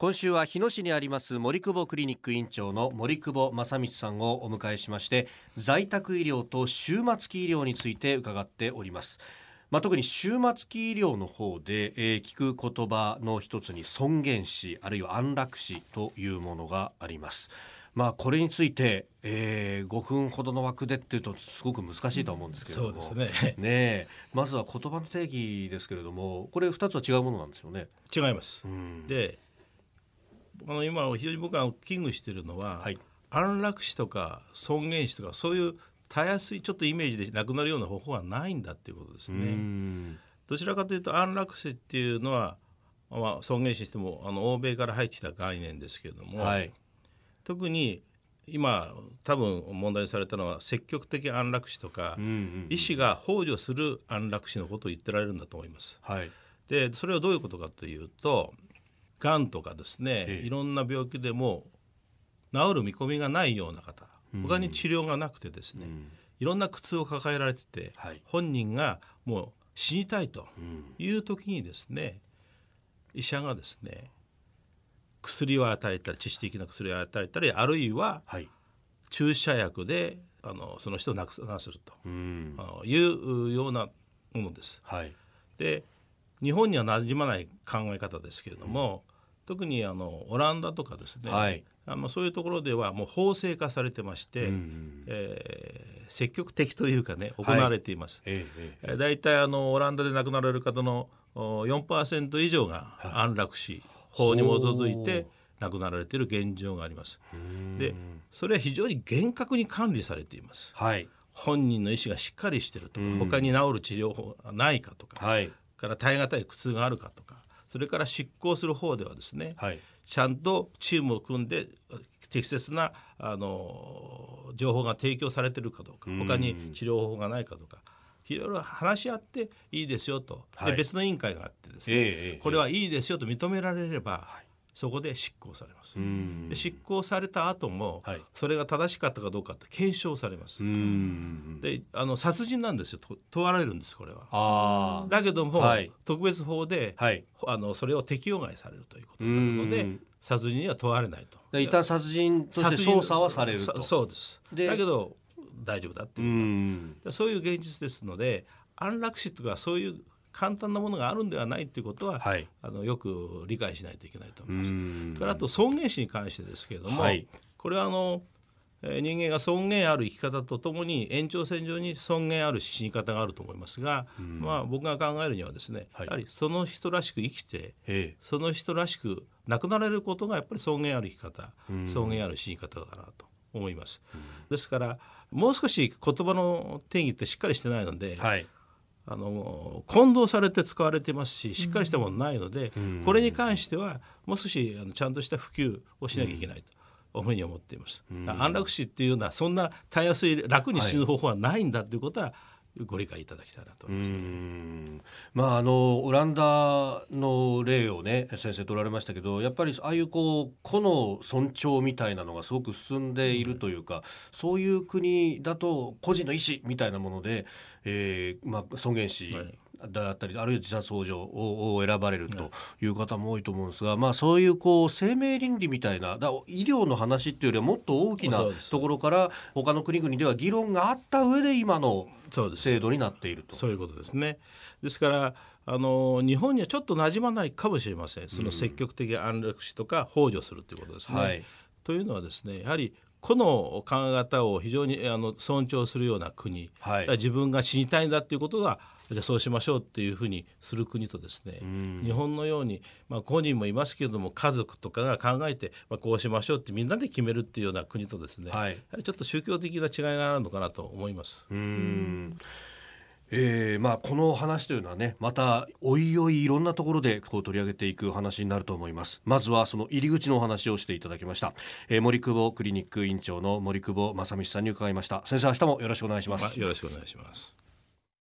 今週は日野市にあります森久保クリニック院長の森久保正道さんをお迎えしまして在宅医療と終末期医療について伺っております。まあ、特に終末期医療の方で、えー、聞く言葉の一つに尊厳死あるいは安楽死というものがあります。まあ、これについて、えー、5分ほどの枠でっていうとすごく難しいと思うんですけれども、そうですね。ねまずは言葉の定義ですけれどもこれ2つは違うものなんですよね。違います、うん、であの今非常に僕が危惧しているのは、はい、安楽死とか尊厳死とかそういうたやすいちょっとイメージでなくなるような方法はないんだっていうことですね。どちらかというと安楽死っていうのは、まあ、尊厳死してもあの欧米から入ってきた概念ですけれども、はい、特に今多分問題にされたのは積極的安楽死とか、うんうんうん、医師が幇助する安楽死のことを言ってられるんだと思います。はい、でそれはどういうことかというとがんとかですね、ええ、いろんな病気でも治る見込みがないような方他に治療がなくてですね、うん、いろんな苦痛を抱えられてて、はい、本人がもう死にたいという時にですね、医者がですね薬を与えたり致死的な薬を与えたりあるいは注射薬であのその人を亡くなするというようなものです。はい、で日本には馴染まない考え方ですけれども、うん、特にあのオランダとかですね、はい、あのそういうところではもう法制化されてまして、うん、えー、積極的というかね行われています。はい、えー、だいたいあのオランダで亡くなられる方の4%以上が安楽死、法に基づいて亡くなられている現状があります。でそれは非常に厳格に管理されています。はい、本人の意思がしっかりしてるとか、他に治る治療法がないかとか、はい、から耐え難い苦痛があるかとかそれから執行する方ではですね、はい、ちゃんとチームを組んで適切なあの情報が提供されてるかどうか他に治療法がないかとか。いろいろ話し合っていいですよと、はい、で別の委員会があってですね、えー、これはいいですよと認められれば、はい、そこで執行されます。で執行された後も、はい、それが正しかったかどうかって検証されます。であの殺人なんですよ問われるんですこれは。だけども、はい、特別法で、はい、あのそれを適用外されるということになるので殺人には問われないと。一旦殺人として捜査はされると。そうです。だけど大丈夫だっていうそういう現実ですので安楽死とかそういう簡単なものがあるんではないということは、はい、あのよく理解しないといけないと思います。からあと尊厳死に関してですけれども、はい、これはあの人間が尊厳ある生き方とともに延長線上に尊厳ある死に方があると思いますが、まあ、僕が考えるにはですね、はい、やはりその人らしく生きてその人らしく亡くなれることがやっぱり尊厳ある生き方尊厳ある死に方だなと思います。ですからもう少し言葉の定義ってしっかりしてないので、はい、あの混同されて使われてますししっかりしたものないので、うん、これに関してはもう少しあのちゃんとした普及をしなきゃいけないと。いうふうに思っています、うん、安楽死っていうのはそんなたやすい楽に死ぬ方法はないんだということは、ご理解いただきたいなと思います、まああのオランダの例をね先生取られましたけどやっぱりああいうこう個の尊重みたいなのがすごく進んでいるというか、うん、そういう国だと個人の意思みたいなもので、えーまあ、尊厳死、はいだったりあるいは自殺ほ助を選ばれるという方も多いと思うんですが、まあ、そういうこう生命倫理みたいなだ医療の話っていうよりはもっと大きなところから他の国々では議論があった上で今の制度になっていると。そういうことですね。ですからあの日本にはちょっと馴染まないかもしれません。その積極的安楽死とか幇助するということですね。はい、というのはですねやはりこの考え方を非常にあの尊重するような国、はい、自分が死にたいんだということがじゃあそうしましょうっていうふうにする国とですね、日本のように、まあ、個人もいますけれども家族とかが考えて、まあ、こうしましょうってみんなで決めるっていうような国とですね、はい、ちょっと宗教的な違いがあるのかなと思います。うんえーまあ、この話というのはねまたおいおいいろんなところでこう取り上げていく話になると思います。まずはその入り口のお話をしていただきました、えー、森久保クリニック院長の森久保正道さんに伺いました。先生明日もよろしくお願いします。よろしくお願いします。